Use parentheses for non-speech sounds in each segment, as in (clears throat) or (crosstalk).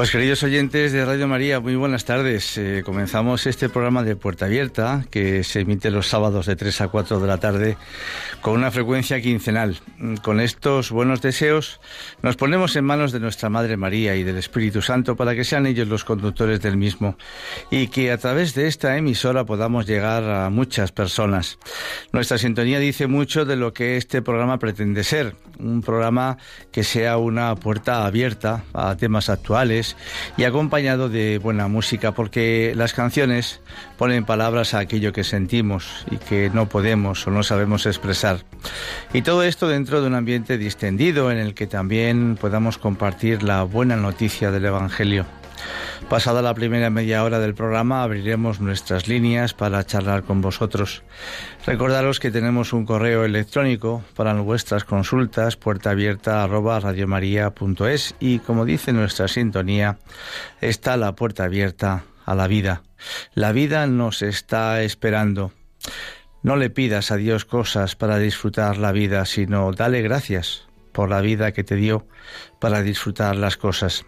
Pues queridos oyentes de Radio María, muy buenas tardes. Eh, comenzamos este programa de Puerta Abierta que se emite los sábados de 3 a 4 de la tarde con una frecuencia quincenal. Con estos buenos deseos nos ponemos en manos de nuestra Madre María y del Espíritu Santo para que sean ellos los conductores del mismo y que a través de esta emisora podamos llegar a muchas personas. Nuestra sintonía dice mucho de lo que este programa pretende ser, un programa que sea una puerta abierta a temas actuales y acompañado de buena música, porque las canciones ponen palabras a aquello que sentimos y que no podemos o no sabemos expresar. Y todo esto dentro de un ambiente distendido en el que también podamos compartir la buena noticia del Evangelio. Pasada la primera media hora del programa abriremos nuestras líneas para charlar con vosotros. Recordaros que tenemos un correo electrónico para vuestras consultas, puerta abierta y como dice nuestra sintonía, está la puerta abierta a la vida. La vida nos está esperando. No le pidas a Dios cosas para disfrutar la vida, sino dale gracias por la vida que te dio para disfrutar las cosas.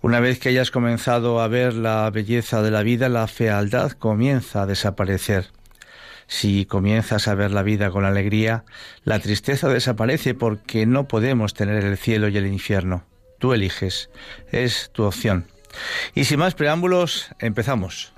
Una vez que hayas comenzado a ver la belleza de la vida, la fealdad comienza a desaparecer. Si comienzas a ver la vida con alegría, la tristeza desaparece porque no podemos tener el cielo y el infierno. Tú eliges, es tu opción. Y sin más preámbulos, empezamos.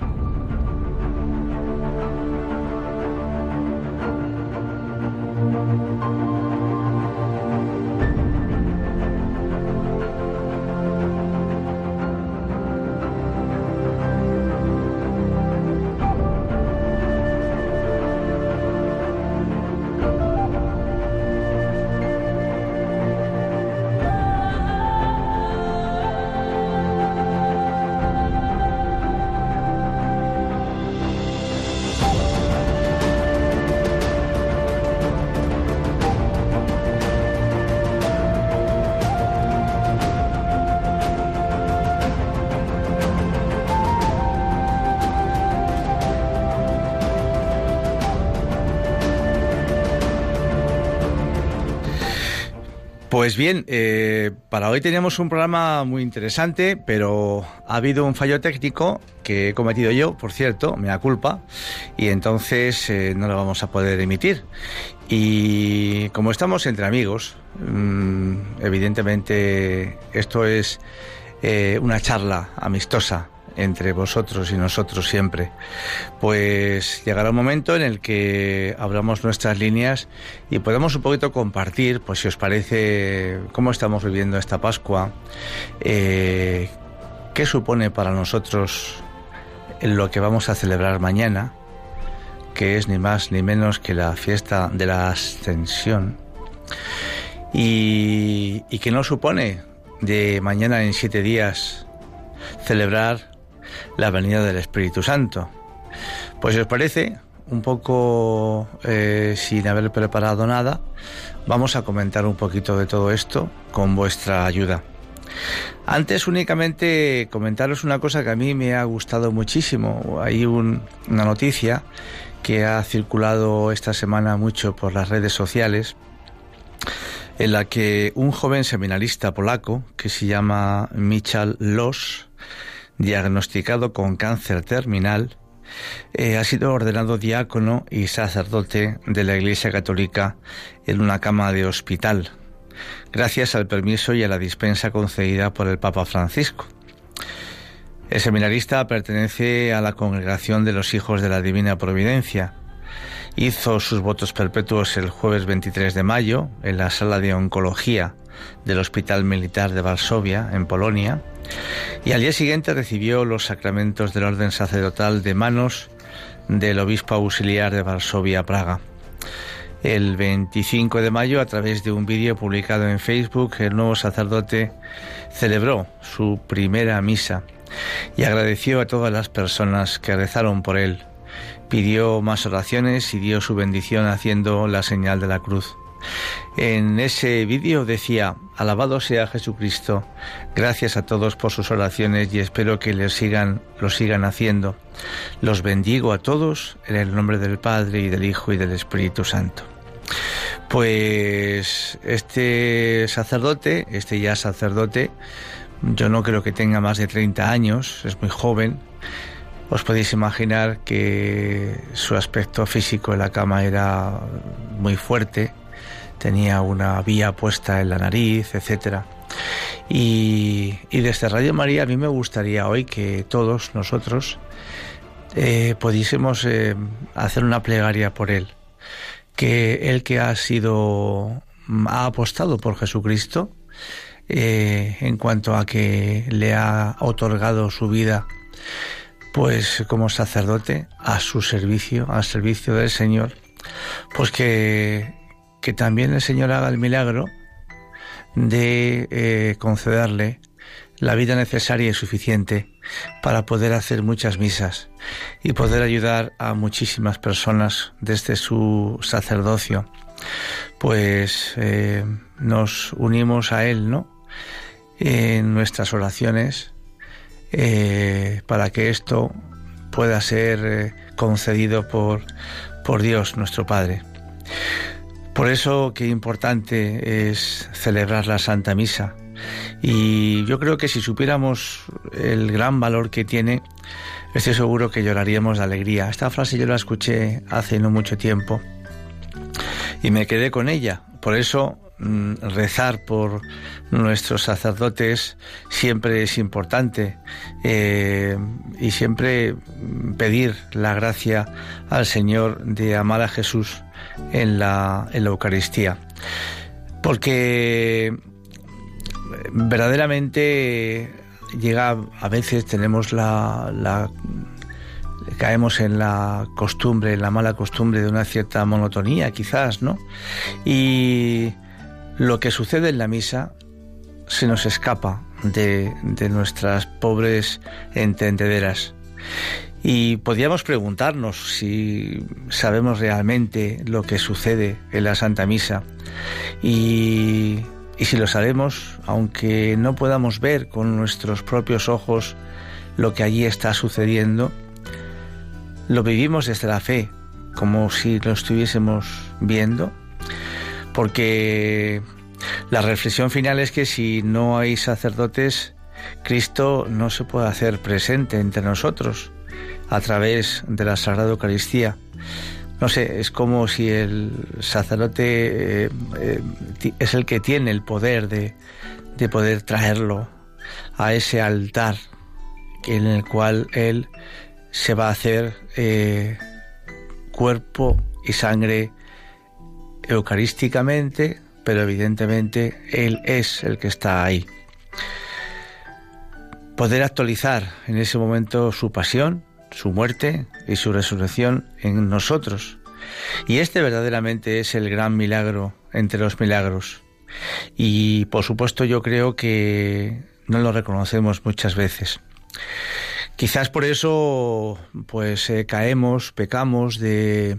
Pues bien, eh, para hoy teníamos un programa muy interesante, pero ha habido un fallo técnico que he cometido yo, por cierto, me da culpa, y entonces eh, no lo vamos a poder emitir. Y como estamos entre amigos, mm, evidentemente esto es eh, una charla amistosa entre vosotros y nosotros siempre. Pues llegará un momento en el que abramos nuestras líneas y podemos un poquito compartir, pues si os parece, cómo estamos viviendo esta Pascua, eh, qué supone para nosotros lo que vamos a celebrar mañana, que es ni más ni menos que la fiesta de la ascensión, y, que no supone de mañana en siete días celebrar la venida del Espíritu Santo. Pues si os parece, un poco eh, sin haber preparado nada, vamos a comentar un poquito de todo esto con vuestra ayuda. Antes únicamente comentaros una cosa que a mí me ha gustado muchísimo. Hay una noticia que ha circulado esta semana mucho por las redes sociales en la que un joven seminarista polaco que se llama Michal Los, diagnosticado con cáncer terminal, eh, ha sido ordenado diácono y sacerdote de la Iglesia Católica en una cama de hospital, gracias al permiso y a la dispensa concedida por el Papa Francisco. El seminarista pertenece a la Congregación de los Hijos de la Divina Providencia. Hizo sus votos perpetuos el jueves 23 de mayo en la sala de oncología del Hospital Militar de Varsovia, en Polonia, y al día siguiente recibió los sacramentos del orden sacerdotal de manos del obispo auxiliar de Varsovia, Praga. El 25 de mayo, a través de un vídeo publicado en Facebook, el nuevo sacerdote celebró su primera misa y agradeció a todas las personas que rezaron por él. Pidió más oraciones y dio su bendición haciendo la señal de la cruz. En ese vídeo decía, alabado sea Jesucristo, gracias a todos por sus oraciones y espero que les sigan, lo sigan haciendo. Los bendigo a todos en el nombre del Padre y del Hijo y del Espíritu Santo. Pues este sacerdote, este ya sacerdote, yo no creo que tenga más de 30 años, es muy joven. Os podéis imaginar que su aspecto físico en la cama era muy fuerte, tenía una vía puesta en la nariz, etcétera. Y, desde Radio María a mí me gustaría hoy que todos nosotros eh, pudiésemos eh, hacer una plegaria por él, que él que ha sido, ha apostado por Jesucristo, eh, en cuanto a que le ha otorgado su vida, pues como sacerdote, a su servicio, al servicio del Señor, pues que que también el Señor haga el milagro de eh, concederle la vida necesaria y suficiente para poder hacer muchas misas y poder ayudar a muchísimas personas desde su sacerdocio. Pues eh, nos unimos a Él, ¿no? En nuestras oraciones eh, para que esto pueda ser concedido por, por Dios nuestro Padre. Por eso qué importante es celebrar la Santa Misa. Y yo creo que si supiéramos el gran valor que tiene, estoy seguro que lloraríamos de alegría. Esta frase yo la escuché hace no mucho tiempo y me quedé con ella. Por eso mm, rezar por nuestros sacerdotes siempre es importante eh, y siempre pedir la gracia al Señor de amar a Jesús en la, en la Eucaristía. Porque verdaderamente llega a veces tenemos la, la, caemos en la costumbre, en la mala costumbre de una cierta monotonía, quizás, ¿no? Y lo que sucede en la misa se nos escapa de, de nuestras pobres entendederas. Y podríamos preguntarnos si sabemos realmente lo que sucede en la Santa Misa. Y, si lo sabemos, aunque no podamos ver con nuestros propios ojos lo que allí está sucediendo, lo vivimos desde la fe, como si lo estuviésemos viendo, porque la reflexión final es que si no hay sacerdotes, Cristo no se puede hacer presente entre nosotros a través de la Sagrada Eucaristía. No sé, es como si el sacerdote eh, eh, es el que tiene el poder de, poder traerlo a ese altar en el cual él se va a hacer eh, cuerpo y sangre eucarísticamente, pero evidentemente él es el que está ahí. Poder actualizar en ese momento su pasión, su muerte y su resurrección en nosotros. Y este verdaderamente es el gran milagro entre los milagros. Y por supuesto yo creo que no lo reconocemos muchas veces. Quizás por eso pues eh, caemos, pecamos de,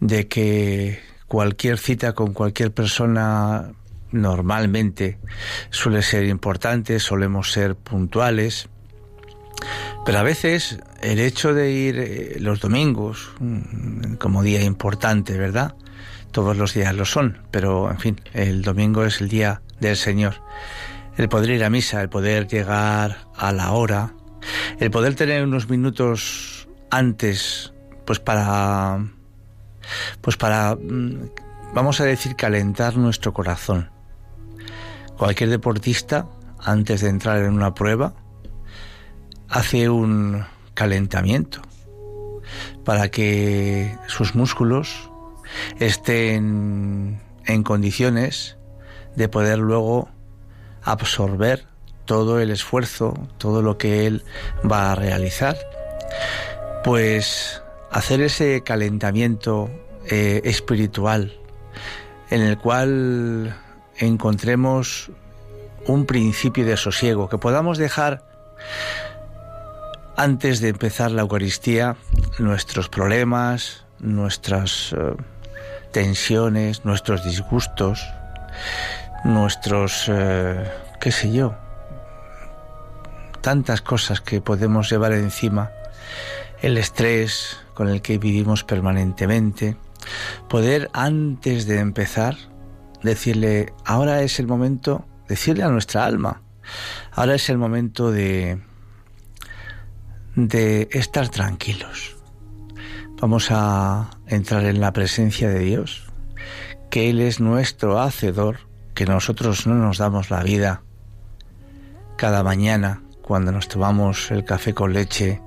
de que cualquier cita con cualquier persona normalmente suele ser importante, solemos ser puntuales, pero a veces el hecho de ir eh, los domingos mm, como día importante, ¿verdad? Todos los días lo son, pero en fin, el domingo es el día del Señor. El poder ir a misa, el poder llegar a la hora, el poder tener unos minutos antes, pues para, pues para, mm, vamos a decir, calentar nuestro corazón. Cualquier deportista, antes de entrar en una prueba, hace un calentamiento para que sus músculos estén en condiciones de poder luego absorber todo el esfuerzo, todo lo que él va a realizar, pues hacer ese calentamiento eh, espiritual en el cual encontremos un principio de sosiego, que podamos dejar antes de empezar la Eucaristía nuestros problemas, nuestras eh, tensiones, nuestros disgustos, nuestros, eh, qué sé yo, tantas cosas que podemos llevar encima, el estrés con el que vivimos permanentemente, poder antes de empezar decirle, ahora es el momento, decirle a nuestra alma, ahora es el momento de de estar tranquilos. Vamos a entrar en la presencia de Dios, que Él es nuestro hacedor, que nosotros no nos damos la vida cada mañana cuando nos tomamos el café con leche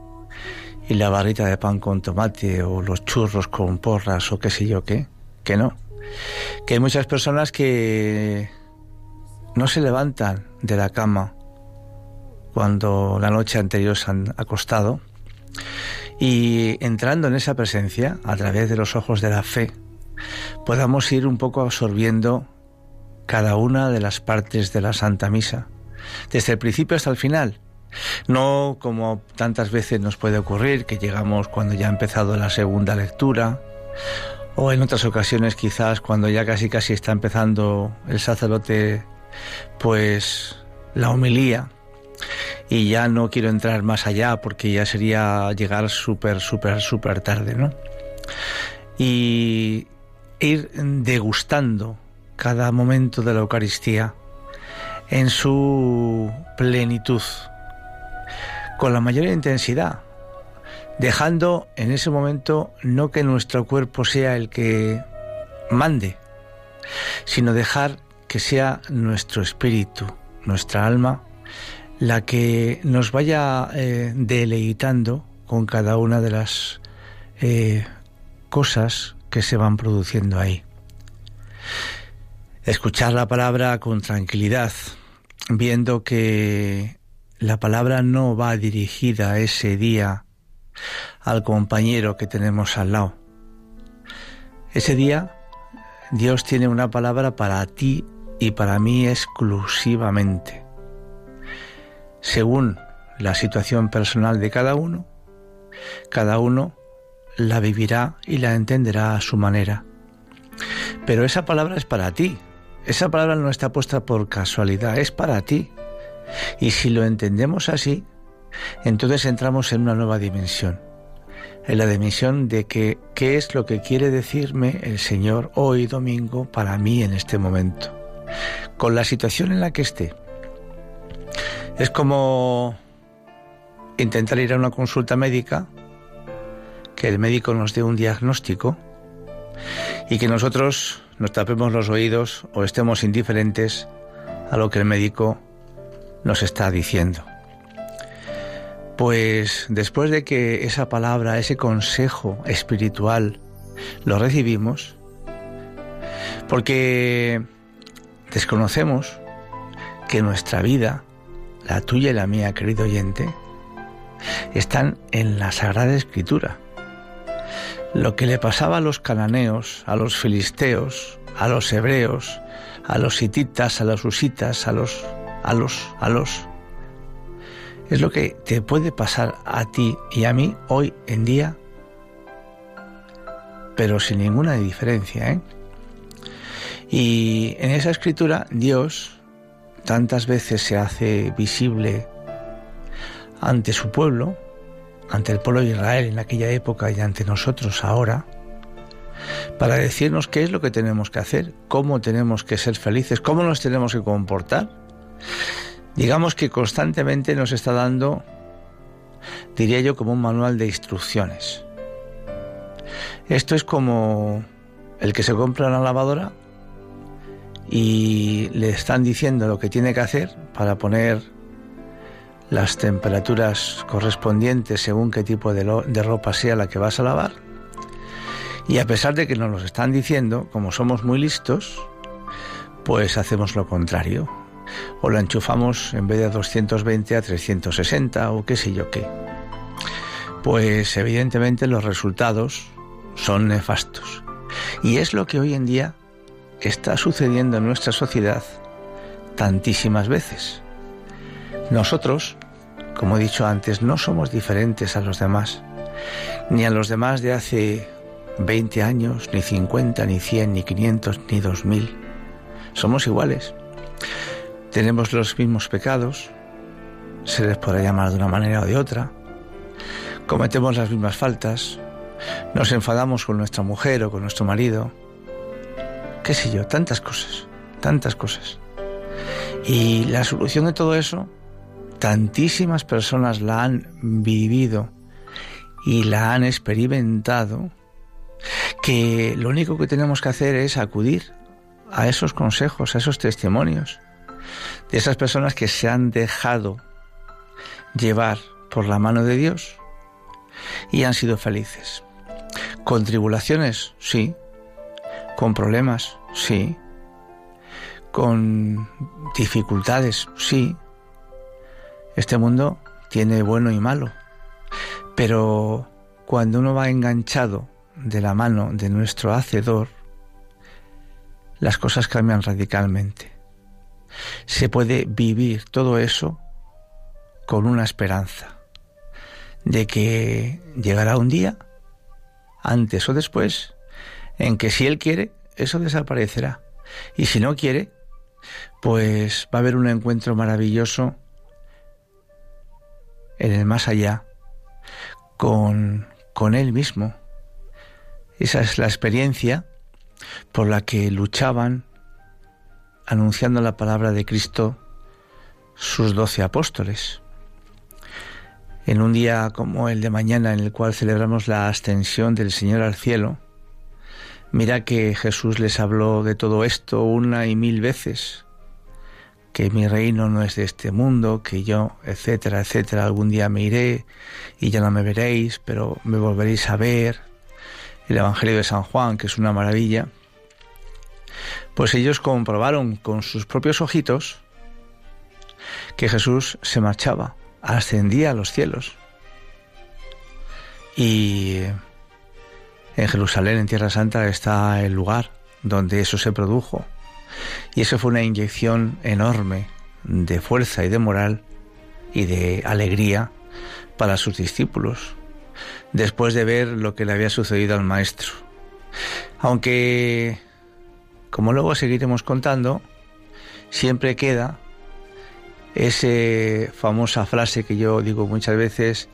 y la barrita de pan con tomate o los churros con porras o qué sé yo qué, que no. Que hay muchas personas que no se levantan de la cama cuando la noche anterior se han acostado y entrando en esa presencia a través de los ojos de la fe podamos ir un poco absorbiendo cada una de las partes de la Santa Misa, desde el principio hasta el final. No como tantas veces nos puede ocurrir, que llegamos cuando ya ha empezado la segunda lectura, o en otras ocasiones quizás cuando ya casi casi está empezando el sacerdote, pues la homilía, y ya no quiero entrar más allá porque ya sería llegar súper, súper, súper tarde, ¿no? Y ir degustando cada momento de la Eucaristía en su plenitud, con la mayor intensidad, dejando en ese momento no que nuestro cuerpo sea el que mande, sino dejar que sea nuestro espíritu, nuestra alma, la que nos vaya eh, deleitando con cada una de las eh, cosas que se van produciendo ahí. Escuchar la palabra con tranquilidad, viendo que la palabra no va dirigida ese día al compañero que tenemos al lado. Ese día Dios tiene una palabra para ti y para mí exclusivamente según la situación personal de cada uno, cada uno la vivirá y la entenderá a su manera. Pero esa palabra es para ti. Esa palabra no está puesta por casualidad, es para ti. Y si lo entendemos así, entonces entramos en una nueva dimensión. En la dimensión de que qué es lo que quiere decirme el Señor hoy domingo para mí en este momento. Con la situación en la que esté es como intentar ir a una consulta médica, que el médico nos dé un diagnóstico y que nosotros nos tapemos los oídos o estemos indiferentes a lo que el médico nos está diciendo. Pues después de que esa palabra, ese consejo espiritual lo recibimos, porque desconocemos que nuestra vida la tuya y la mía, querido oyente, están en la Sagrada Escritura. Lo que le pasaba a los cananeos, a los filisteos, a los hebreos, a los hititas, a los usitas, a los, a los, a los, es lo que te puede pasar a ti y a mí hoy en día, pero sin ninguna diferencia. ¿eh? Y en esa escritura Dios tantas veces se hace visible ante su pueblo, ante el pueblo de Israel en aquella época y ante nosotros ahora, para decirnos qué es lo que tenemos que hacer, cómo tenemos que ser felices, cómo nos tenemos que comportar. Digamos que constantemente nos está dando, diría yo, como un manual de instrucciones. Esto es como el que se compra una lavadora y le están diciendo lo que tiene que hacer para poner las temperaturas correspondientes según qué tipo de, de, ropa sea la que vas a lavar. Y a pesar de que nos lo están diciendo, como somos muy listos, pues hacemos lo contrario. O la enchufamos en vez de 220 a 360 o qué sé yo qué. Pues evidentemente los resultados son nefastos. Y es lo que hoy en día está sucediendo en nuestra sociedad tantísimas veces. Nosotros, como he dicho antes, no somos diferentes a los demás, ni a los demás de hace 20 años, ni 50, ni 100, ni 500, ni 2000. Somos iguales. Tenemos los mismos pecados, se les podrá llamar de una manera o de otra. Cometemos las mismas faltas, nos enfadamos con nuestra mujer o con nuestro marido, qué sé yo, tantas cosas, tantas cosas. Y la solución de todo eso, tantísimas personas la han vivido y la han experimentado, que lo único que tenemos que hacer es acudir a esos consejos, a esos testimonios de esas personas que se han dejado llevar por la mano de Dios y han sido felices. Con tribulaciones, sí. Con problemas, sí. Con dificultades, sí. Este mundo tiene bueno y malo. Pero cuando uno va enganchado de la mano de nuestro Hacedor, las cosas cambian radicalmente. Se puede vivir todo eso con una esperanza de que llegará un día, antes o después, en que si Él quiere, eso desaparecerá. Y si no quiere, pues va a haber un encuentro maravilloso en el más allá con, con Él mismo. Esa es la experiencia por la que luchaban anunciando la palabra de Cristo sus doce apóstoles. En un día como el de mañana en el cual celebramos la ascensión del Señor al cielo, Mira que Jesús les habló de todo esto una y mil veces, que mi reino no es de este mundo, que yo, etcétera, etcétera, algún día me iré y ya no me veréis, pero me volveréis a ver. El Evangelio de San Juan, que es una maravilla. Pues ellos comprobaron con sus propios ojitos que Jesús se marchaba, ascendía a los cielos. Y en Jerusalén, en Tierra Santa, está el lugar donde eso se produjo. Y eso fue una inyección enorme de fuerza y de moral y de alegría para sus discípulos, después de ver lo que le había sucedido al Maestro. Aunque, como luego seguiremos contando, siempre queda esa famosa frase que yo digo muchas veces,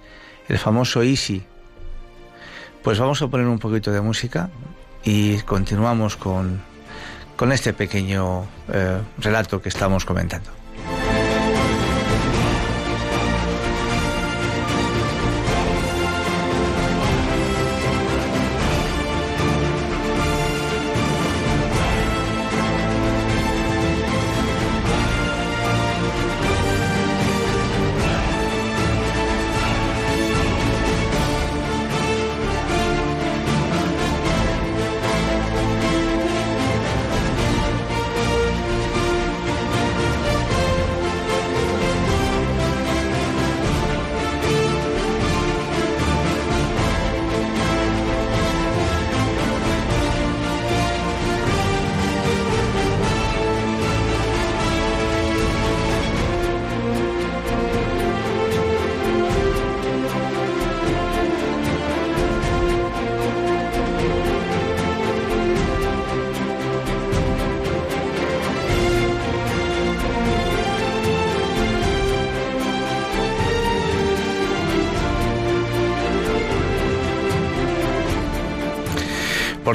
el famoso easy, pues vamos a poner un poquito de música y continuamos con, con este pequeño eh, relato que estamos comentando.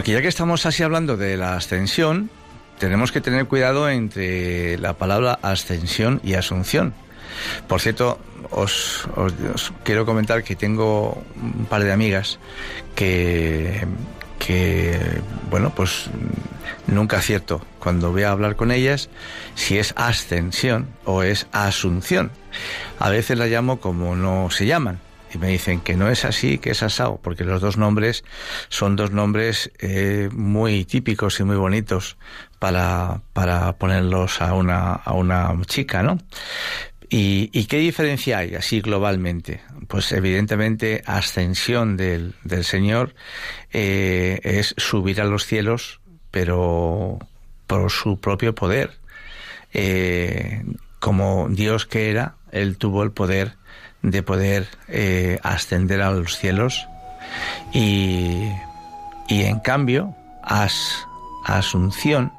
Porque ya que estamos así hablando de la ascensión, tenemos que tener cuidado entre la palabra ascensión y asunción. Por cierto, os, quiero comentar que tengo un par de amigas que, que, bueno, pues nunca acierto cuando voy a hablar con ellas si es ascensión o es asunción. A veces la llamo como no se llaman y me dicen que no es así, que es asao, porque los dos nombres son dos nombres eh, muy típicos y muy bonitos para, para ponerlos a una, a una chica, ¿no? ¿Y, ¿Y, qué diferencia hay así globalmente? Pues evidentemente ascensión del, del Señor eh, es subir a los cielos, pero por su propio poder. Eh, como Dios que era, Él tuvo el poder de poder eh, ascender a los cielos y, y en cambio as, Asunción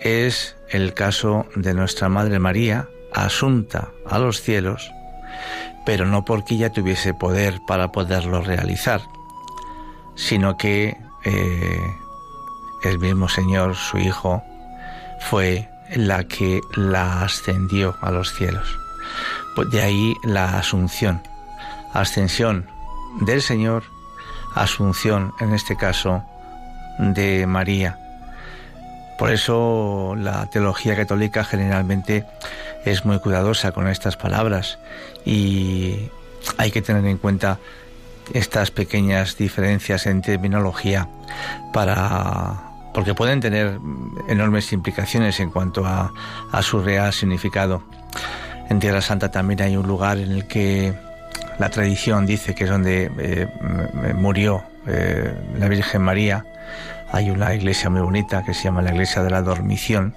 es el caso de nuestra Madre María, asunta a los cielos, pero no porque ella tuviese poder para poderlo realizar, sino que eh, el mismo Señor, su Hijo, fue la que la ascendió a los cielos. De ahí la asunción, ascensión del Señor, asunción en este caso de María. Por eso la teología católica generalmente es muy cuidadosa con estas palabras y hay que tener en cuenta estas pequeñas diferencias en terminología para porque pueden tener enormes implicaciones en cuanto a, a su real significado. En Tierra Santa también hay un lugar en el que la tradición dice que es donde eh, murió eh, la Virgen María. Hay una iglesia muy bonita que se llama la Iglesia de la Dormición.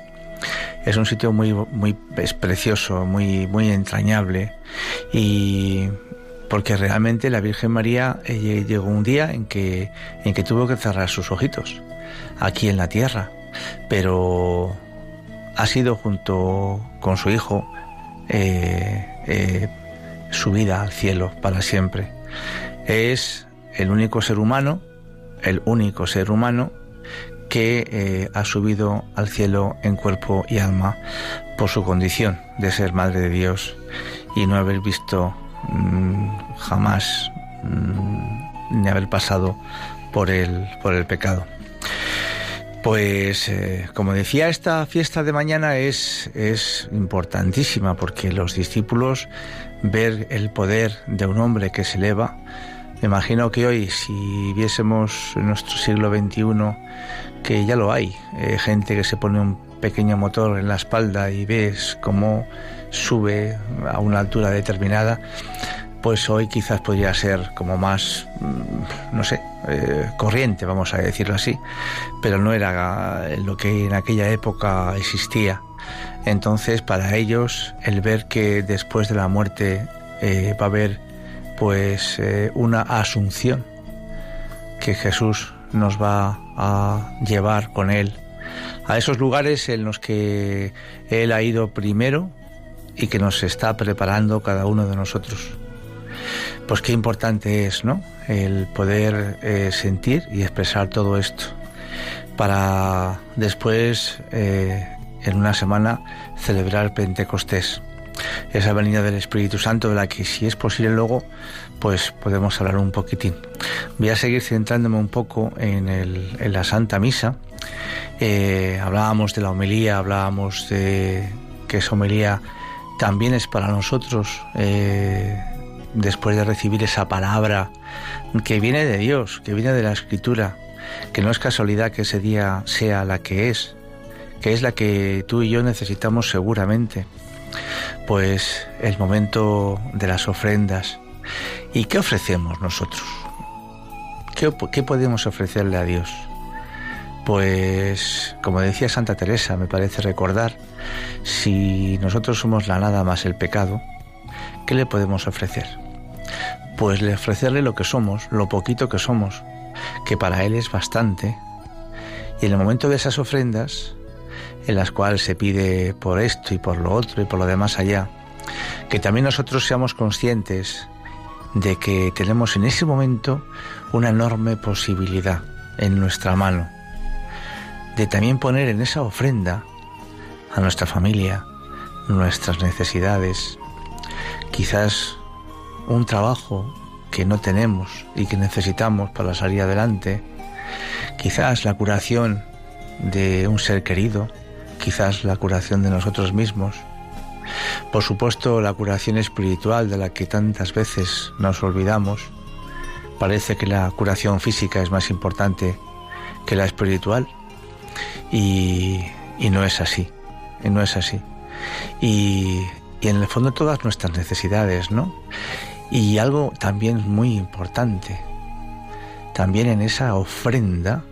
Es un sitio muy, muy precioso, muy, muy entrañable y porque realmente la Virgen María eh, llegó un día en que, en que tuvo que cerrar sus ojitos aquí en la tierra, pero ha sido junto con su hijo eh, eh, subida al cielo para siempre. Es el único ser humano, el único ser humano que eh, ha subido al cielo en cuerpo y alma por su condición de ser madre de Dios y no haber visto mm, jamás mm, ni haber pasado por el, por el pecado. Pues, eh, como decía, esta fiesta de mañana es, es importantísima porque los discípulos ver el poder de un hombre que se eleva. Me imagino que hoy, si viésemos en nuestro siglo XXI, que ya lo hay, eh, gente que se pone un pequeño motor en la espalda y ves cómo sube a una altura determinada, pues hoy quizás podría ser como más, mm, no sé, eh, corriente, vamos a decirlo así, pero no era lo que en aquella época existía. Entonces, para ellos, el ver que después de la muerte eh, va a haber pues eh, una asunción, que Jesús nos va a llevar con él a esos lugares en los que Él ha ido primero y que nos está preparando cada uno de nosotros pues qué importante es, ¿no? El poder eh, sentir y expresar todo esto para después, eh, en una semana, celebrar Pentecostés. Esa venida del Espíritu Santo de la que si es posible luego, pues podemos hablar un poquitín. Voy a seguir centrándome un poco en, la Santa Misa. Eh, hablábamos de la homilía, hablábamos de que esa homilía también es para nosotros después de recibir esa palabra que viene de Dios, que viene de la Escritura, que no es casualidad que ese día sea la que es, que es la que tú y yo necesitamos seguramente, pues el momento de las ofrendas. ¿Y qué ofrecemos nosotros? ¿Qué, podemos ofrecerle a Dios? Pues, como decía Santa Teresa, me parece recordar, si nosotros somos la nada más el pecado, ¿qué le podemos ofrecer? Pues le ofrecerle lo que somos, lo poquito que somos, que para Él es bastante. Y en el momento de esas ofrendas, en las cuales se pide por esto y por lo otro y por lo demás allá, que también nosotros seamos conscientes de que tenemos en ese momento una enorme posibilidad en nuestra mano, de también poner en esa ofrenda a nuestra familia, nuestras necesidades, quizás un trabajo que no tenemos y que necesitamos para salir adelante, quizás la curación de un ser querido, quizás la curación de nosotros mismos, por supuesto la curación espiritual de la que tantas veces nos olvidamos, parece que la curación física es más importante que la espiritual y, no es así, y no es así. Y, y en el fondo todas nuestras necesidades, ¿no? Y algo también muy importante, también en esa ofrenda,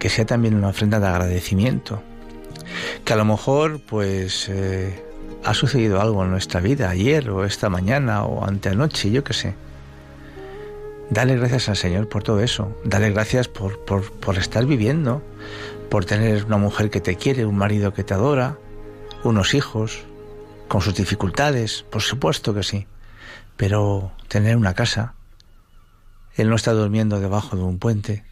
que sea también una ofrenda de agradecimiento, que a lo mejor pues eh, ha sucedido algo en nuestra vida ayer o esta mañana o anteanoche, yo qué sé. Dale gracias al Señor por todo eso, dale gracias por, por, por estar viviendo, por tener una mujer que te quiere, un marido que te adora, unos hijos, con sus dificultades, por supuesto que sí pero tener una casa, él no está durmiendo debajo de un puente,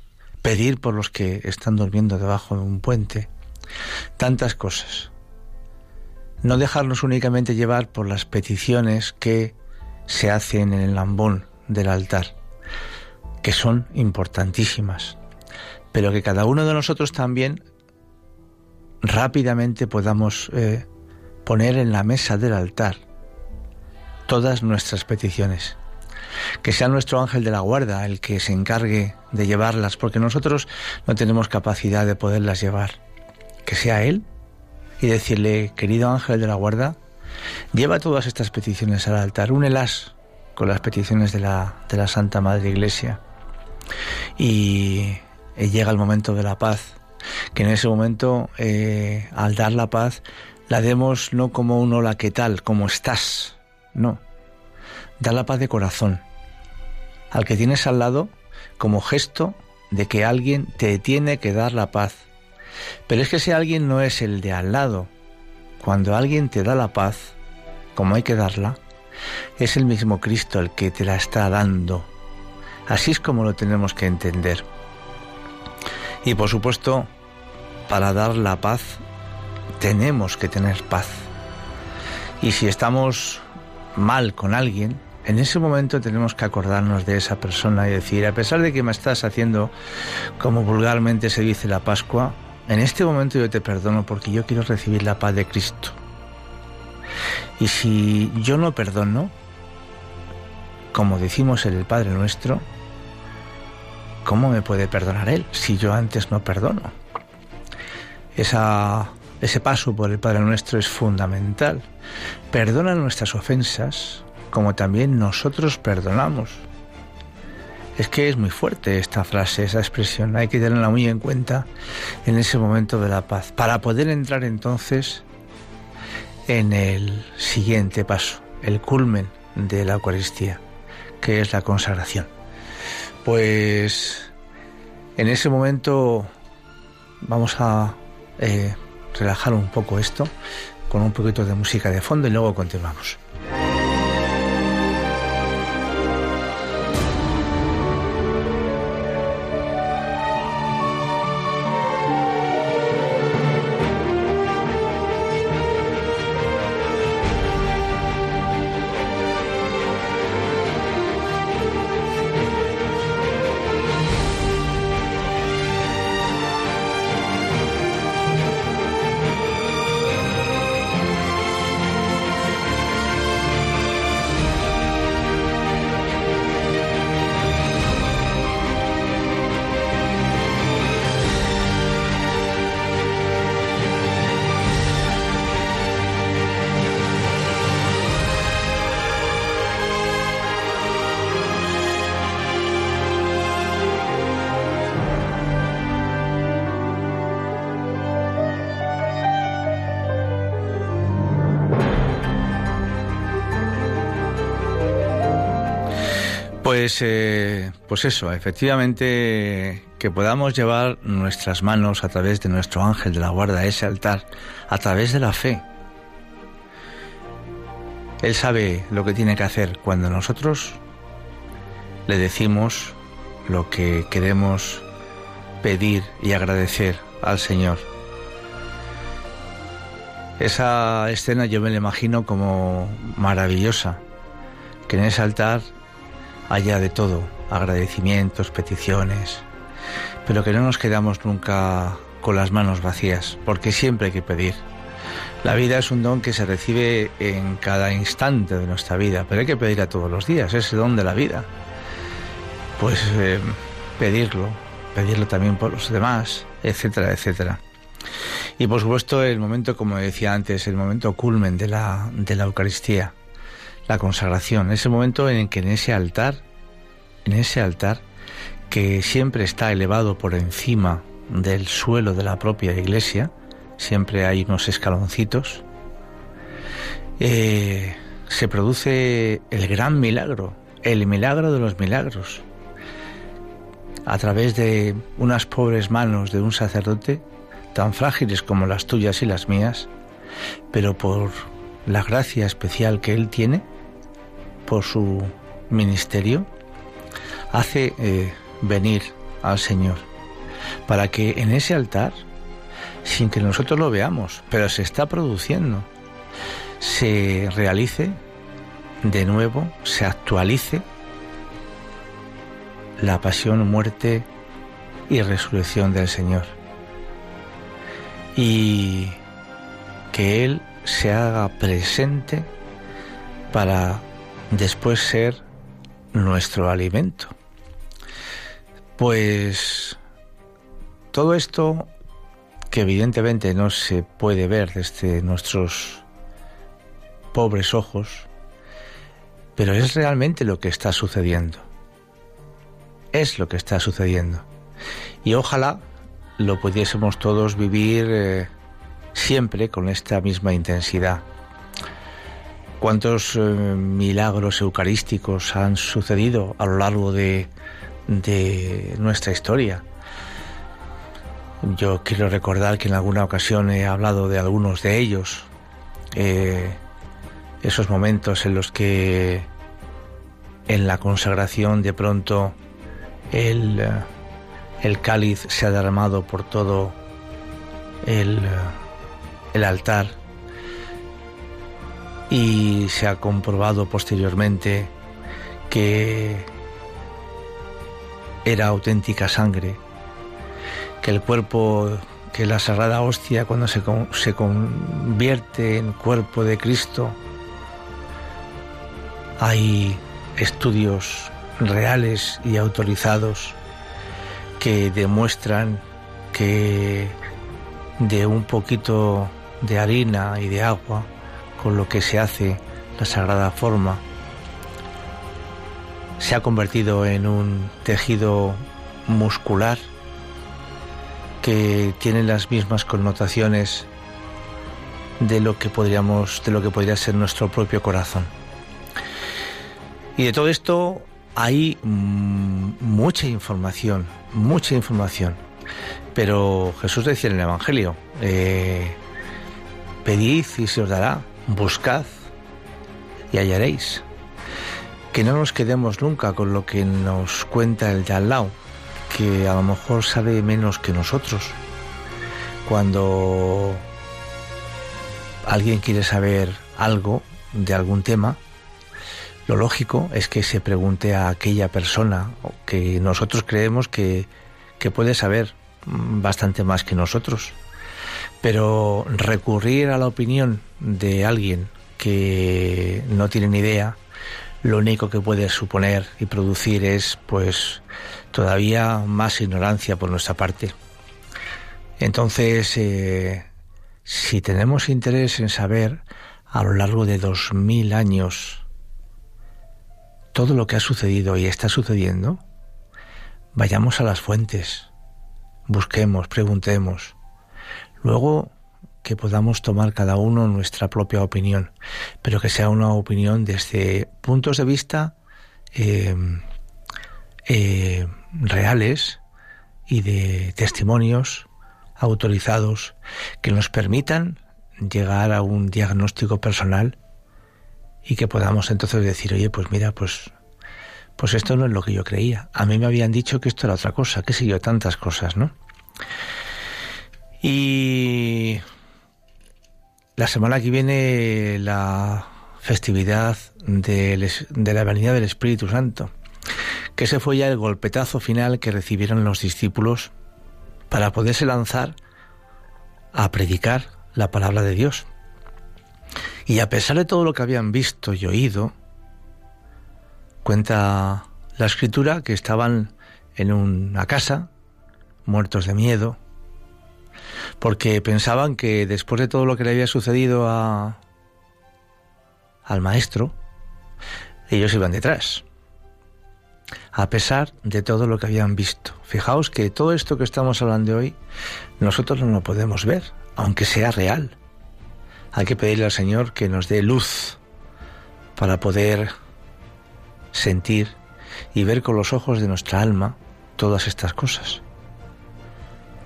pedir por los que están durmiendo debajo de un puente, tantas cosas. No dejarnos únicamente llevar por las peticiones que se hacen en el lambón del altar, que son importantísimas, pero que cada uno de nosotros también rápidamente podamos eh, poner en la mesa del altar todas nuestras peticiones. Que sea nuestro ángel de la guarda el que se encargue de llevarlas, porque nosotros no tenemos capacidad de poderlas llevar. Que sea Él y decirle, querido ángel de la guarda, lleva todas estas peticiones al altar, únelas con las peticiones de la, de la Santa Madre Iglesia. Y, llega el momento de la paz, que en ese momento, eh, al dar la paz, la demos no como un hola, ¿qué tal? ¿Cómo estás? No. Da la paz de corazón al que tienes al lado como gesto de que alguien te tiene que dar la paz. Pero es que ese alguien no es el de al lado. Cuando alguien te da la paz, como hay que darla, es el mismo Cristo el que te la está dando. Así es como lo tenemos que entender. Y por supuesto, para dar la paz, tenemos que tener paz. Y si estamos mal con alguien, en ese momento tenemos que acordarnos de esa persona y decir, a pesar de que me estás haciendo, como vulgarmente se dice la Pascua, en este momento yo te perdono porque yo quiero recibir la paz de Cristo. Y si yo no perdono, como decimos en el Padre Nuestro, ¿cómo me puede perdonar Él si yo antes no perdono? Esa ese paso por el Padre Nuestro es fundamental. Perdona nuestras ofensas como también nosotros perdonamos. Es que es muy fuerte esta frase, esa expresión. Hay que tenerla muy en cuenta en ese momento de la paz, para poder entrar entonces en el siguiente paso, el culmen de la Eucaristía, que es la consagración. Pues en ese momento vamos a eh, relajar un poco esto con un poquito de música de fondo y luego continuamos. Pues, eh, pues eso, efectivamente, que podamos llevar nuestras manos a través de nuestro ángel de la guarda a ese altar, a través de la fe. Él sabe lo que tiene que hacer cuando nosotros le decimos lo que queremos pedir y agradecer al Señor. Esa escena yo me la imagino como maravillosa, que en ese altar haya de todo, agradecimientos, peticiones, pero que no nos quedamos nunca con las manos vacías, porque siempre hay que pedir. La vida es un don que se recibe en cada instante de nuestra vida, pero hay que pedir a todos los días, ese don de la vida. Pues eh, pedirlo, pedirlo también por los demás, etcétera, etcétera. Y por supuesto el momento, como decía antes, el momento culmen de la, de la Eucaristía, la consagración, ese momento en que en ese altar, en ese altar, que siempre está elevado por encima del suelo de la propia iglesia, siempre hay unos escaloncitos, eh, se produce el gran milagro, el milagro de los milagros. A través de unas pobres manos de un sacerdote, tan frágiles como las tuyas y las mías, pero por la gracia especial que Él tiene, por su ministerio, hace eh, venir al Señor, para que en ese altar, sin que nosotros lo veamos, pero se está produciendo, se realice de nuevo, se actualice la pasión, muerte y resurrección del Señor. Y que Él se haga presente para después ser nuestro alimento. Pues todo esto que evidentemente no se puede ver desde nuestros pobres ojos, pero es realmente lo que está sucediendo. Es lo que está sucediendo. Y ojalá lo pudiésemos todos vivir eh, siempre con esta misma intensidad. ¿Cuántos eh, milagros eucarísticos han sucedido a lo largo de, nuestra historia? Yo quiero recordar que en alguna ocasión he hablado de algunos de ellos, eh, esos momentos en los que en la consagración de pronto el el cáliz se ha derramado por todo el altar y se ha comprobado posteriormente que era auténtica sangre, que el cuerpo, que la sagrada hostia cuando se, se convierte en cuerpo de Cristo, hay estudios reales y autorizados que demuestran que de un poquito de harina y de agua, con lo que se hace la sagrada forma, se ha convertido en un tejido muscular que tiene las mismas connotaciones de lo que podríamos de lo que podría ser nuestro propio corazón. Y de todo esto hay mm, mucha información, mucha información. Pero Jesús decía en el Evangelio, eh, pedid y se os dará, buscad y hallaréis. Que no nos quedemos nunca con lo que nos cuenta el de al lado, que a lo mejor sabe menos que nosotros. Cuando alguien quiere saber algo de algún tema, lo lógico es que se pregunte a aquella persona que nosotros creemos que, puede saber bastante más que nosotros. Pero recurrir a la opinión de alguien que no tiene ni idea, lo único que puede suponer y producir es pues todavía más ignorancia por nuestra parte. Entonces, eh, si tenemos interés en saber a lo largo de dos mil años todo lo que ha sucedido y está sucediendo, vayamos a las fuentes, busquemos, preguntemos. Luego que podamos tomar cada uno nuestra propia opinión, pero que sea una opinión desde puntos de vista eh, eh, reales y de testimonios autorizados que nos permitan llegar a un diagnóstico personal y que podamos entonces decir, oye, pues mira, pues, pues esto no es lo que yo creía. A mí me habían dicho que esto era otra cosa, que sé yo, tantas cosas, ¿no? Y la semana que viene la festividad de, la venida del Espíritu Santo, que ese fue ya el golpetazo final que recibieron los discípulos para poderse lanzar a predicar la palabra de Dios. Y a pesar de todo lo que habían visto y oído, cuenta la escritura que estaban en una casa, muertos de miedo, porque pensaban que después de todo lo que le había sucedido a, al maestro, ellos iban detrás, a pesar de todo lo que habían visto. Fijaos que todo esto que estamos hablando hoy, nosotros no lo podemos ver, aunque sea real. Hay que pedirle al Señor que nos dé luz para poder sentir y ver con los ojos de nuestra alma todas estas cosas.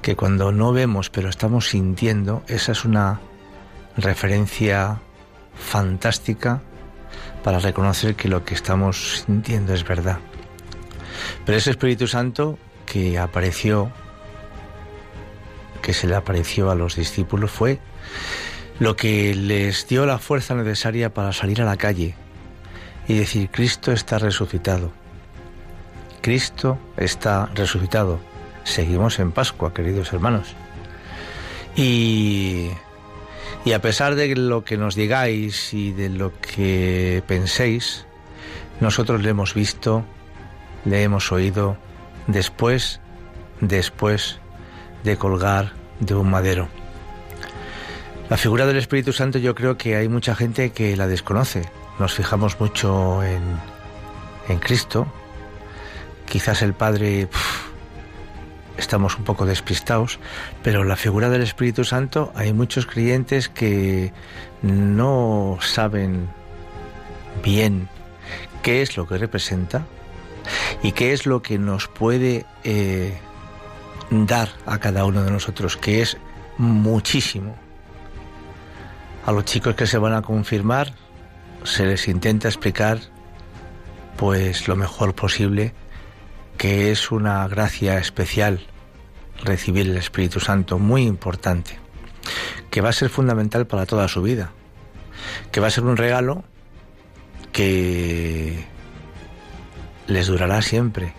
Que cuando no vemos pero estamos sintiendo, esa es una referencia fantástica para reconocer que lo que estamos sintiendo es verdad. Pero ese Espíritu Santo que apareció, que se le apareció a los discípulos, fue lo que les dio la fuerza necesaria para salir a la calle y decir, Cristo está resucitado. Cristo está resucitado. Seguimos en Pascua, queridos hermanos. Y, y a pesar de lo que nos digáis y de lo que penséis, nosotros le hemos visto, le hemos oído después, después de colgar de un madero. La figura del Espíritu Santo yo creo que hay mucha gente que la desconoce. Nos fijamos mucho en, en Cristo. Quizás el Padre estamos un poco despistados, pero la figura del Espíritu Santo hay muchos creyentes que no saben bien qué es lo que representa y qué es lo que nos puede eh, dar a cada uno de nosotros, que es muchísimo. A los chicos que se van a confirmar se les intenta explicar pues lo mejor posible que es una gracia especial recibir el Espíritu Santo, muy importante, que va a ser fundamental para toda su vida, que va a ser un regalo que les durará siempre,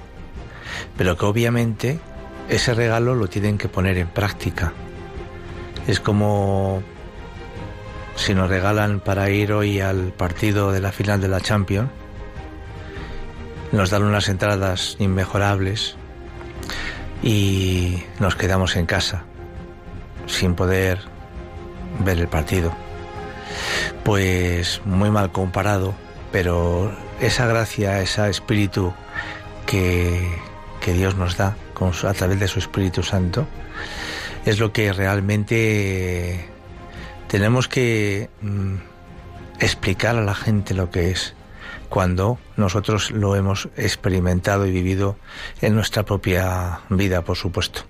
pero que obviamente ese regalo lo tienen que poner en práctica. Es como si nos regalan para ir hoy al partido de la final de la Champions, nos dan unas entradas inmejorables y nos quedamos en casa sin poder ver el partido. Pues muy mal comparado, pero esa gracia, ese espíritu que, que Dios nos da a través de su Espíritu Santo, es lo que realmente tenemos que mm, explicar a la gente lo que es cuando nosotros lo hemos experimentado y vivido en nuestra propia vida, por supuesto.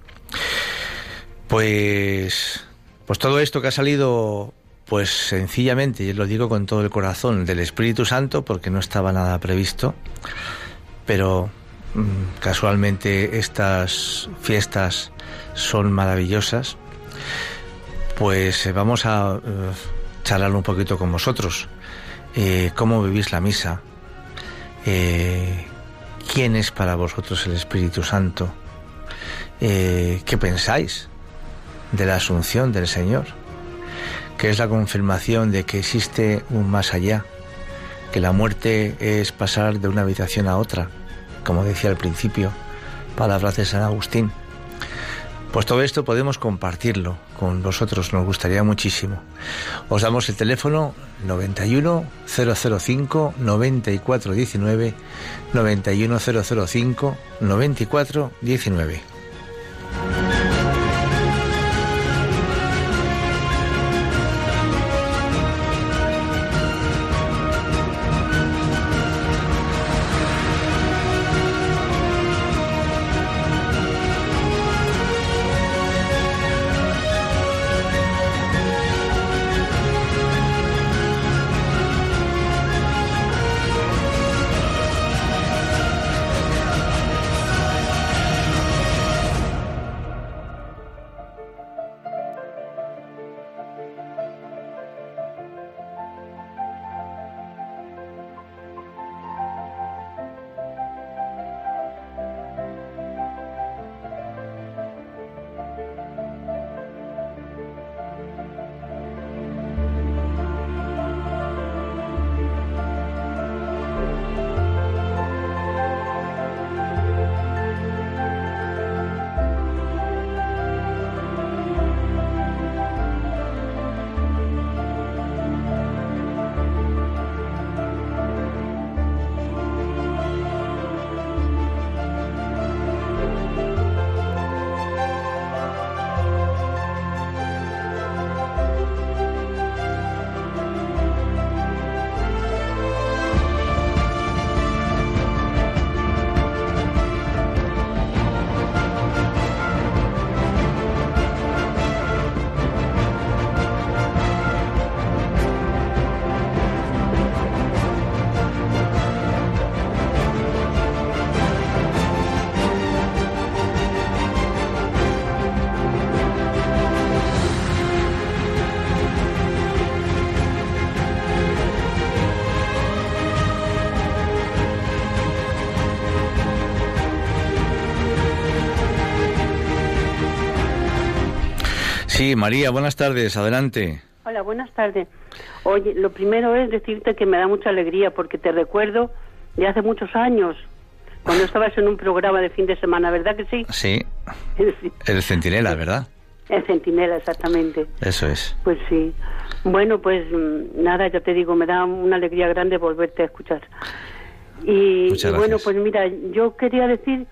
Pues, pues todo esto que ha salido, pues sencillamente, y lo digo con todo el corazón, del Espíritu Santo, porque no estaba nada previsto, pero mm, casualmente estas fiestas son maravillosas pues eh, vamos a eh, charlar un poquito con vosotros. Eh, ¿Cómo vivís la misa? ¿Quién es para vosotros el Espíritu Santo? ¿Qué pensáis de la asunción del Señor? Que es la confirmación de que existe un más allá, que la muerte es pasar de una habitación a otra, como decía al principio, palabras de San Agustín. Pues todo esto podemos compartirlo con vosotros, nos gustaría muchísimo. Os damos el teléfono 91 005 9419 91 005 9419. Sí, María, buenas tardes, adelante. Hola, buenas tardes. Oye, lo primero es decirte que me da mucha alegría porque te recuerdo de hace muchos años, cuando estabas en un programa de fin de semana, ¿verdad que sí? Sí. (laughs) El Centinela, ¿verdad? El Centinela, exactamente. Eso es. Pues sí. Bueno, pues mm, nada, ya te digo, me da una alegría grande volverte a escuchar. Y, y bueno, pues mira, yo quería decir,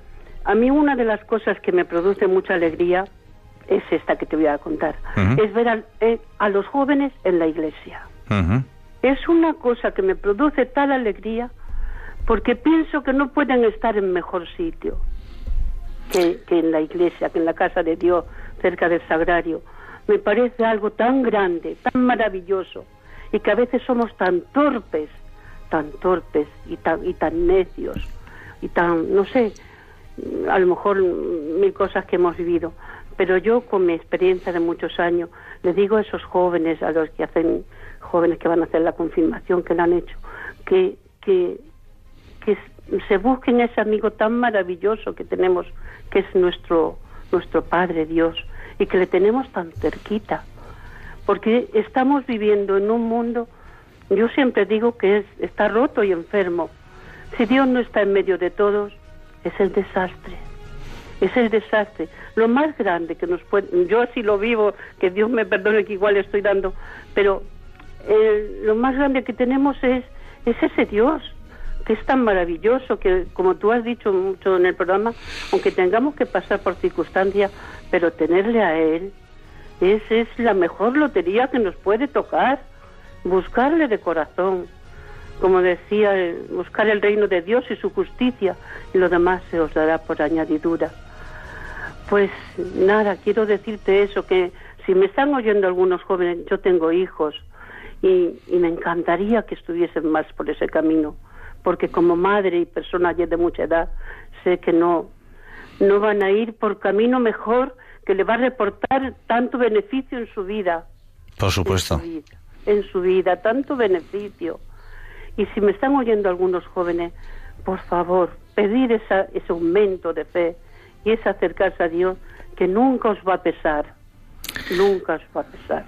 a mí una de las cosas que me produce mucha alegría es esta que te voy a contar. Es ver eh, a, los jóvenes en la iglesia. Es una cosa que me produce tal alegría porque pienso que no pueden estar en mejor sitio que, que en la iglesia, que en la casa de Dios, cerca del sagrario. Me parece algo tan grande, tan maravilloso y que a veces somos tan torpes, tan torpes y tan, y tan necios y tan, no sé, a lo mejor mil cosas que hemos vivido. Pero yo, con mi experiencia de muchos años, le digo a esos jóvenes, a los que hacen, jóvenes que van a hacer la confirmación, que la han hecho, que, que, que se busquen ese amigo tan maravilloso que tenemos, que es nuestro, nuestro Padre Dios, y que le tenemos tan cerquita. Porque estamos viviendo en un mundo, yo siempre digo que es, está roto y enfermo. Si Dios no está en medio de todos, es el desastre es el desastre. Lo más grande que nos puede, yo así lo vivo, que Dios me perdone que igual estoy dando, pero eh, lo más grande que tenemos es, es ese Dios, que es tan maravilloso, que como tú has dicho mucho en el programa, aunque tengamos que pasar por circunstancias, pero tenerle a Él es, es la mejor lotería que nos puede tocar, buscarle de corazón como decía, buscar el reino de Dios y su justicia, y lo demás se os dará por añadidura. Pues nada, quiero decirte eso, que si me están oyendo algunos jóvenes, yo tengo hijos y, me encantaría que estuviesen más por ese camino, porque como madre y persona ya de mucha edad, sé que no, no van a ir por camino mejor que le va a reportar tanto beneficio en su vida. Por supuesto. En su vida, en su vida tanto beneficio. Y si me están oyendo algunos jóvenes, por favor, pedir esa, ese aumento de fe, y es acercarse a Dios que nunca os va a pesar, nunca os va a pesar.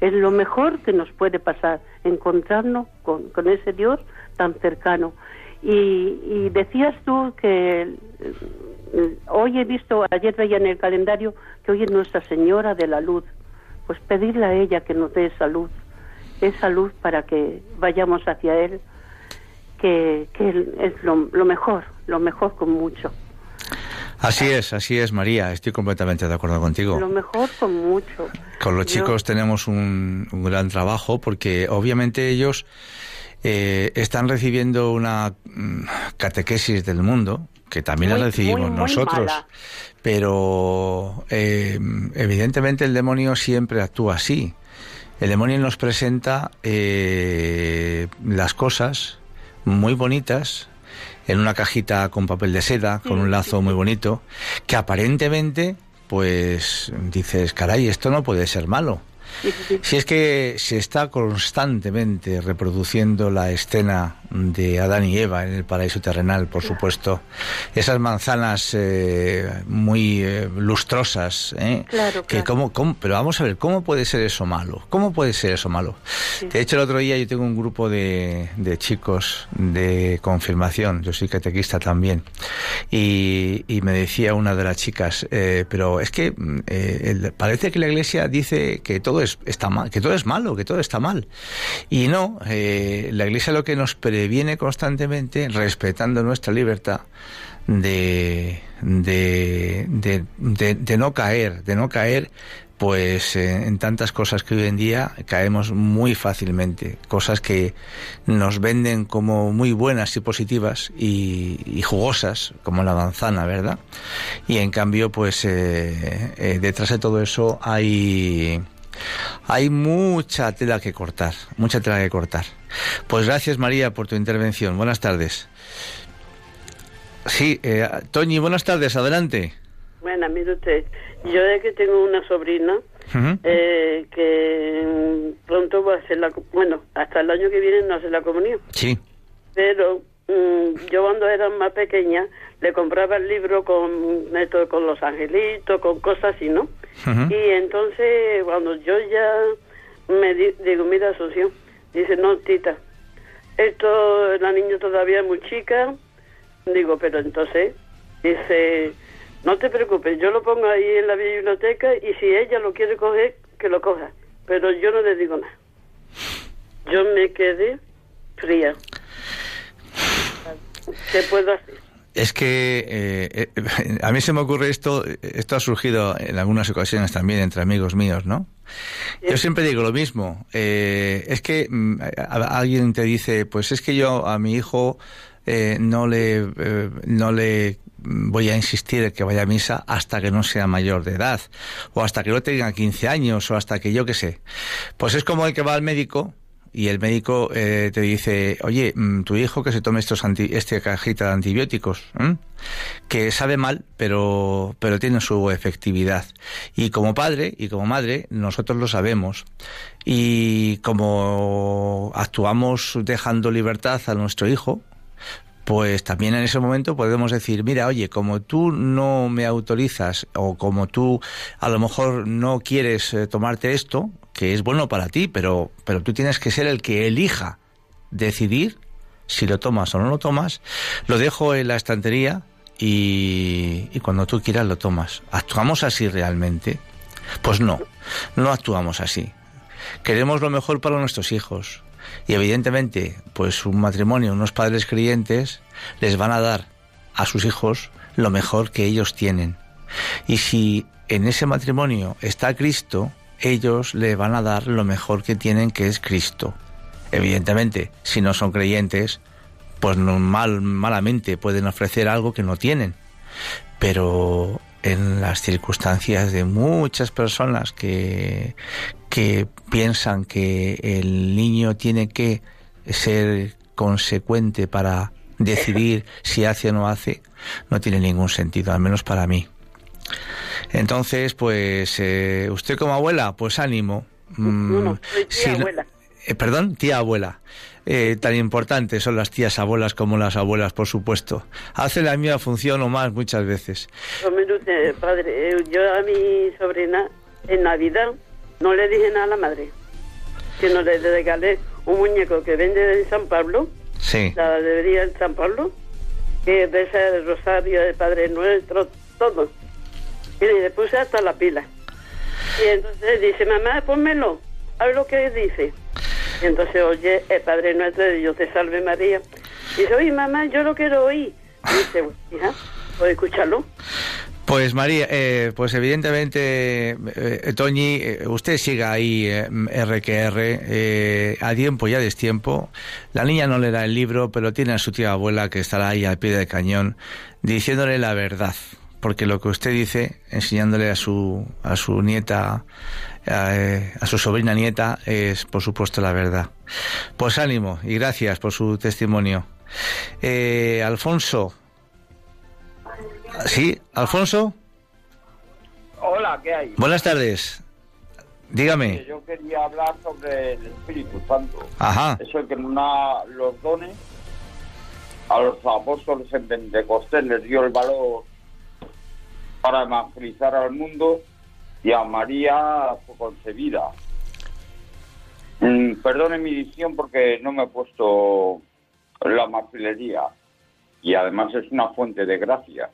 Es lo mejor que nos puede pasar, encontrarnos con, con ese Dios tan cercano. Y, decías tú que eh, hoy he visto, ayer veía en el calendario que hoy es Nuestra Señora de la Luz. Pues pedirle a ella que nos dé esa luz, esa luz para que vayamos hacia Él, que, que es lo mejor, lo mejor con mucho. Así es, así es, María. Estoy completamente de acuerdo contigo. Lo mejor con mucho. Con los chicos tenemos un, gran trabajo porque obviamente ellos eh, están recibiendo una mm, catequesis del mundo, que también la recibimos nosotros. Pero eh, evidentemente el demonio siempre actúa así. El demonio nos presenta eh, las cosas muy bonitas, en una cajita con papel de seda, con un lazo muy bonito, que aparentemente, pues dices, caray, esto no puede ser malo. (laughs) Si es que se está constantemente reproduciendo la escena de Adán y Eva en el paraíso terrenal, por supuesto, esas manzanas eh, muy eh, lustrosas, ¿eh? Claro, que Cómo, pero vamos a ver, ¿cómo puede ser eso malo? ¿Cómo puede ser eso malo? De hecho, el otro día yo tengo un grupo de, de chicos de confirmación, yo soy catequista también, y, y me decía una de las chicas, eh, pero es que parece que la Iglesia dice que todo es está mal, que todo es malo, que todo está mal, y no, la Iglesia lo que nos previene constantemente, respetando nuestra libertad, de, de, de, no caer, de no caer pues eh, en tantas cosas que hoy en día caemos muy fácilmente, cosas que nos venden como muy buenas y positivas y, jugosas, como la manzana, ¿verdad? Y en cambio, pues eh, eh, detrás de todo eso hay hay mucha tela que cortar, mucha tela que cortar. Pues gracias María por tu intervención. Buenas tardes. Sí, eh, Toñi, buenas tardes, adelante. Bueno, mire usted, yo de que tengo una sobrina eh, que pronto va a hacer la... Bueno, hasta el año que viene no hace la comunión. Sí. Pero mm, yo cuando era más pequeña le compraba el libro con, con los angelitos, con cosas así, ¿no? Y entonces, cuando yo ya me digo, mira, Asunción, dice, no, tita, esto, la niña todavía es muy chica. Digo, pero entonces, dice, no te preocupes, yo lo pongo ahí en la biblioteca y si ella lo quiere coger, que lo coja. Pero yo no le digo nada. Yo me quedé fría. ¿Qué puedo hacer? Es que eh, eh, (laughs) a mí se me ocurre esto, esto ha surgido en algunas ocasiones también entre amigos míos, ¿no? Yo siempre digo lo mismo, eh, es que mm, alguien te dice, pues es que yo a mi hijo no le no le voy a insistir en que vaya a misa hasta que no sea mayor de edad, o hasta que no tenga 15 años, o hasta que yo qué sé. Pues es como el que va al médico y el médico eh, te dice, oye, mm, tu hijo que se tome estos anti, este cajita de antibióticos, que sabe mal, pero, pero tiene su efectividad. Y como padre y como madre, nosotros lo sabemos. Y como actuamos dejando libertad a nuestro hijo, pues también en ese momento podemos decir, mira, oye, como tú no me autorizas o como tú a lo mejor no quieres eh, tomarte esto, que es bueno para ti, pero, pero tú tienes que ser el que elija decidir si lo tomas o no lo tomas, lo dejo en la estantería y, y cuando tú quieras lo tomas. ¿Actuamos así realmente? Pues no, no actuamos así. Queremos lo mejor para nuestros hijos. Y evidentemente, pues un matrimonio, unos padres creyentes, les van a dar a sus hijos lo mejor que ellos tienen. Y si en ese matrimonio está Cristo, ellos le van a dar lo mejor que tienen, que es Cristo. Evidentemente, si no son creyentes, pues mal, malamente pueden ofrecer algo que no tienen. Pero en las circunstancias de muchas personas que, que piensan que el niño tiene que ser consecuente para decidir (laughs) si hace o no hace, no tiene ningún sentido, al menos para mí. Entonces, pues, eh, usted como abuela, pues ánimo. Mm, tía abuela. Eh, perdón, tía abuela. Eh, tan importantes son las tías abuelas como las abuelas, por supuesto. Hace la misma función o más muchas veces. padre, yo a mi sobrina en Navidad no le dije nada a la madre. Que no le regalé un muñeco que vende en San Pablo. Sí. La debería en San Pablo. Que de ese rosario del Padre Nuestro, todo. Y le puse hasta la pila. Y entonces dice, mamá, pónmelo, a ver lo que dice. Y entonces oye el Padre Nuestro de Dios te salve María. Y dice, oye mamá, yo lo quiero oír. Y dice, hija, ¿puedo escucharlo? Pues María, eh, pues evidentemente, eh, Toñi, eh, usted siga ahí RQR, a tiempo y a destiempo. La niña no le da el libro, pero tiene a su tía abuela que estará ahí al pie del cañón, diciéndole la verdad porque lo que usted dice, enseñándole a su, a su nieta, eh, a, su sobrina nieta, es por supuesto la verdad. Pues ánimo y gracias por su testimonio. Eh, Alfonso. ¿Sí? ¿Alfonso? Hola, ¿qué hay? Buenas tardes. Dígame. Yo quería hablar sobre el Espíritu Santo. Ajá. Eso que una, los dones a los apóstoles en Pentecostés les dio el valor para evangelizar al mundo y a María fue concebida. Mm, perdone mi dicción porque no me he puesto la mafilería y además es una fuente de gracias.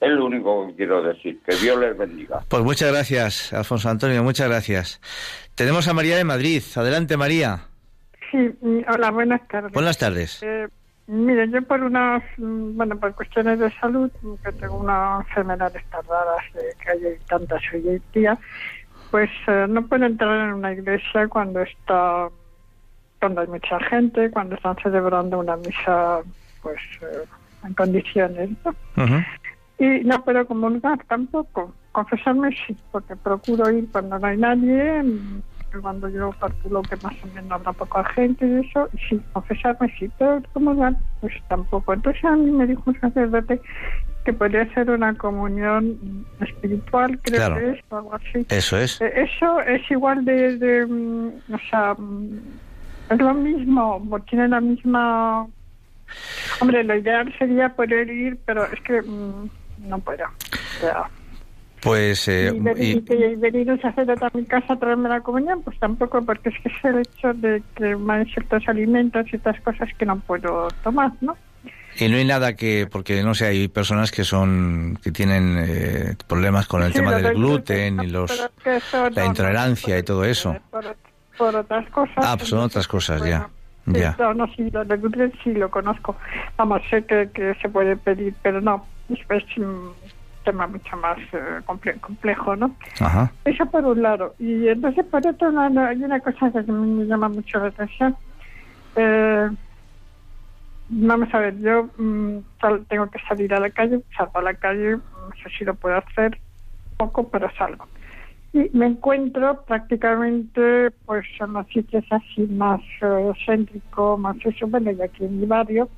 Es lo único que quiero decir. Que Dios les bendiga. Pues muchas gracias, Alfonso Antonio. Muchas gracias. Tenemos a María de Madrid. Adelante, María. Sí, mm, hola, buenas tardes. Buenas tardes. Eh, Mire, yo por unas, mm, bueno, por cuestiones de salud, que tengo unas enfermedades tardadas, que hay tantas hoy en día, pues eh, no puedo entrar en una iglesia cuando está, cuando hay mucha gente, cuando están celebrando una misa, pues, eh, en condiciones, Y no puedo comulgar tampoco. Confesarme sí, porque procuro ir cuando no hay nadie, cuando yo calculo que más o menos habrá poca gente y eso, y sí, confesarme sí, pero como pues tampoco. Entonces a mí me dijo un sacerdote que podría ser una comunión espiritual, creo que es, o algo así. Eso es. Eh, eso es igual de, de mm, o sea, mm, es lo mismo, tiene la misma... Hombre, lo ideal sería poder ir, pero es que mm, no puedo. O sea, Pues. Eh, y, veniros a hacer a mi casa a traerme la comunión, pues tampoco, porque es que es el hecho de que me han ciertos alimentos y otras cosas que no puedo tomar, ¿no? Y no hay nada que, porque no sé, hay personas que son, que tienen eh, problemas con el tema del gluten y los, la intolerancia y todo eso. Por, otras cosas. Ah, pues son otras cosas, ya. ya. No, no, sí, lo del gluten sí lo conozco. Vamos, sé que, que se puede pedir, pero no, es un tema mucho más eh, complejo, ¿no? Ajá. Eso por un lado. Y entonces, por otro lado, hay una cosa que me llama mucho la atención. Eh, Vamos a ver, yo mm, tengo que salir a la calle, salgo a la calle, no sé si lo puedo hacer poco, pero salgo. Y me encuentro prácticamente pues en los sitios así más uh, céntricos, más eso, bueno, y aquí en mi barrio,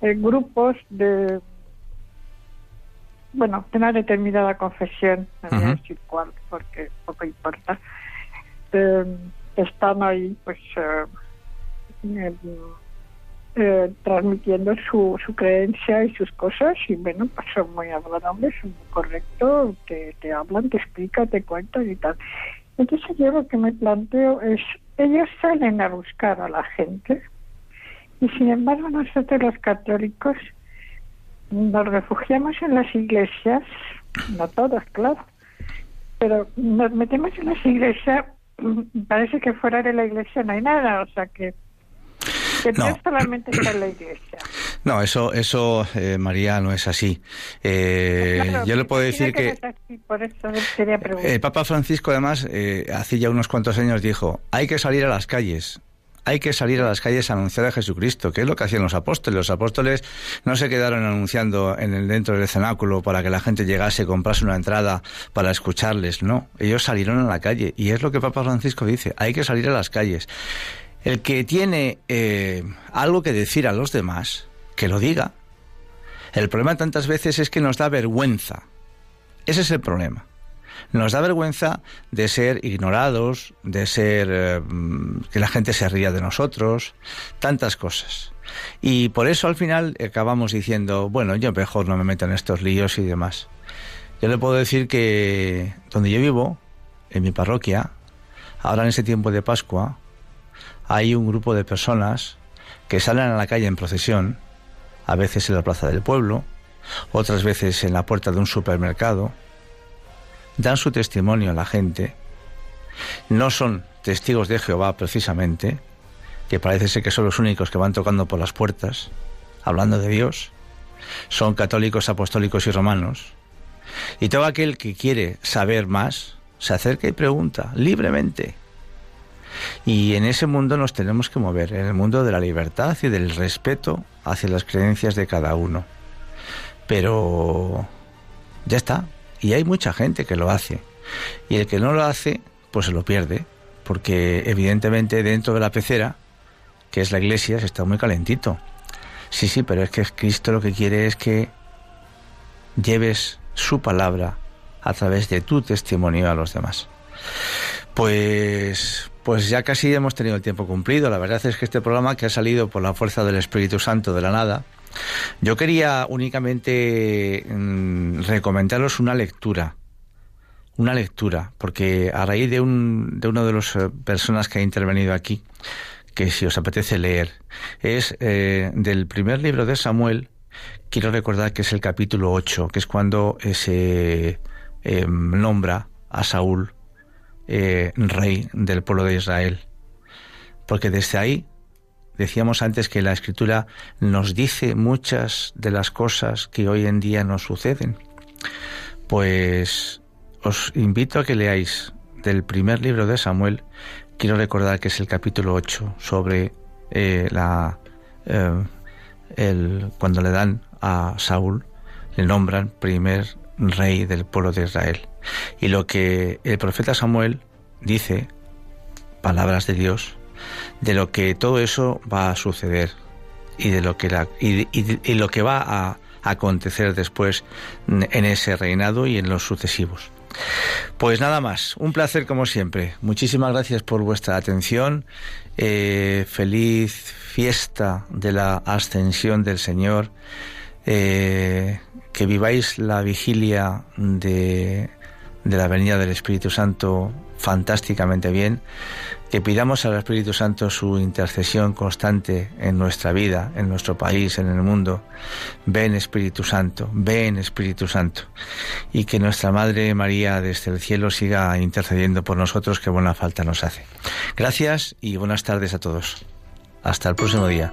en grupos de, bueno, de una determinada confesión, no voy a decir cuál, porque poco importa, eh, están ahí pues... Eh, eh, transmitiendo su, su creencia y sus cosas y bueno, pues son muy agradables, son muy correctos, te, te hablan, te explican, te cuentan y tal. Entonces yo lo que me planteo es, ellos salen a buscar a la gente y sin embargo nosotros los católicos nos refugiamos en las iglesias, no todas, claro, pero nos metemos en las iglesias, parece que fuera de la iglesia no hay nada, o sea que no. solamente está en la iglesia. (clears throat) No, eso, eso eh, María, no es así. Eh, yo le puedo decir que, el Papa Francisco, además, eh, hace ya unos cuantos años dijo: hay que salir a las calles. Hay que salir a las calles a anunciar a Jesucristo, que es lo que hacían los apóstoles. Los apóstoles no se quedaron anunciando en el dentro del cenáculo para que la gente llegase, comprase una entrada para escucharles. No, ellos salieron a la calle y es lo que Papa Francisco dice. Hay que salir a las calles. El que tiene eh, algo que decir a los demás, que lo diga. El problema tantas veces es que nos da vergüenza. Ese es el problema. Nos da vergüenza de ser ignorados, de ser eh, que la gente se ría de nosotros, tantas cosas. Y por eso al final acabamos diciendo, bueno, yo mejor no me meto en estos líos y demás. Yo le puedo decir que donde yo vivo, en mi parroquia, ahora en este tiempo de Pascua, hay un grupo de personas que salen a la calle en procesión, a veces en la plaza del pueblo, otras veces en la puerta de un supermercado, dan su testimonio a la gente, no son testigos de Jehová precisamente, que parece ser que son los únicos que van tocando por las puertas, hablando de Dios, son católicos, apostólicos y romanos, y todo aquel que quiere saber más, se acerca y pregunta libremente. Y en ese mundo nos tenemos que mover, en el mundo de la libertad y del respeto hacia las creencias de cada uno. Pero ya está. Y hay mucha gente que lo hace. Y el que no lo hace, pues se lo pierde. Porque evidentemente dentro de la pecera, que es la iglesia, se está muy calentito. Sí, sí, pero es que Cristo lo que quiere es que lleves su palabra a través de tu testimonio a los demás. Pues pues ya casi hemos tenido el tiempo cumplido. La verdad es que este programa que ha salido por la fuerza del Espíritu Santo de la nada, yo quería únicamente mm, recomendaros una lectura. Una lectura, porque a raíz de, un, de una de las eh, personas que ha intervenido aquí, que si os apetece leer, es eh, del primer libro de Samuel, quiero recordar que es el capítulo 8, que es cuando se eh, nombra a Saúl rey del pueblo de Israel. Porque desde ahí, decíamos antes que la escritura nos dice muchas de las cosas que hoy en día nos suceden. Pues os invito a que leáis del primer libro de Samuel, quiero recordar que es el capítulo 8 sobre eh, la eh, el, cuando le dan a Saúl, le nombran primer rey del pueblo de Israel. Y lo que el profeta Samuel dice, palabras de Dios, de lo que todo eso va a suceder y de lo que, la, y, lo que va a acontecer después en ese reinado y en los sucesivos. Pues nada más, un placer como siempre. Muchísimas gracias por vuestra atención. Eh, feliz fiesta de la ascensión del Señor. Eh, que viváis la vigilia de de la venida del Espíritu Santo fantásticamente bien, que pidamos al Espíritu Santo su intercesión constante en nuestra vida, en nuestro país, en el mundo. Ven Espíritu Santo, ven Espíritu Santo. Y que nuestra Madre María desde el cielo siga intercediendo por nosotros, que buena falta nos hace. Gracias y buenas tardes a todos. Hasta el próximo día.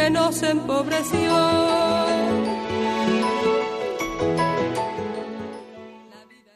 que nos empobreció.